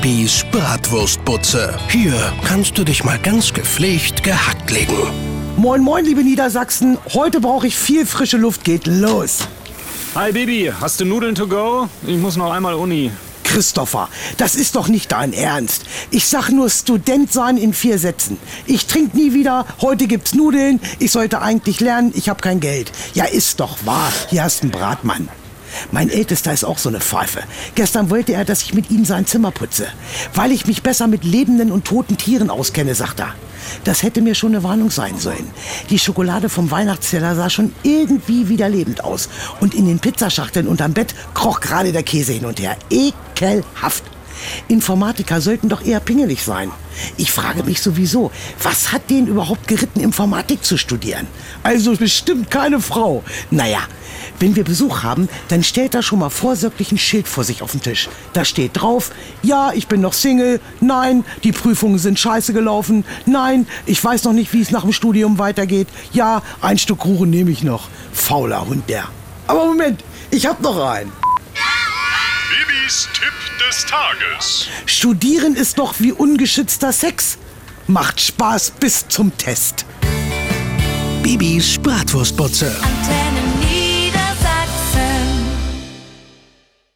Bibis Bratwurstbutze. Hier kannst du dich mal ganz gepflegt gehackt legen. Moin, moin, liebe Niedersachsen. Heute brauche ich viel frische Luft. Geht los. Hi Baby, hast du Nudeln to go? Ich muss noch einmal Uni. Christopher, das ist doch nicht dein Ernst. Ich sag nur Student sein in vier Sätzen. Ich trink nie wieder, heute gibt's Nudeln, ich sollte eigentlich lernen, ich hab kein Geld. Ja, ist doch wahr, hier hast einen Bratmann. Mein Ältester ist auch so eine Pfeife. Gestern wollte er, dass ich mit ihm sein Zimmer putze. Weil ich mich besser mit lebenden und toten Tieren auskenne, sagt er. Das hätte mir schon eine Warnung sein sollen. Die Schokolade vom Weihnachtsteller sah schon irgendwie wieder lebend aus. Und in den Pizzaschachteln unterm Bett kroch gerade der Käse hin und her. Ekelhaft. Informatiker sollten doch eher pingelig sein. Ich frage mich sowieso, was hat den überhaupt geritten, Informatik zu studieren? Also bestimmt keine Frau. Naja, wenn wir Besuch haben, dann stellt er schon mal vorsorglich ein Schild vor sich auf den Tisch. Da steht drauf, ja, ich bin noch Single, nein, die Prüfungen sind scheiße gelaufen, nein, ich weiß noch nicht, wie es nach dem Studium weitergeht, ja, ein Stück Kuchen nehme ich noch. Fauler Hund der. Aber Moment, ich hab noch einen. Bibis Tipp des Tages. Studieren ist doch wie ungeschützter Sex. Macht Spaß bis zum Test. Bibis Bratwurstbutze. Antenne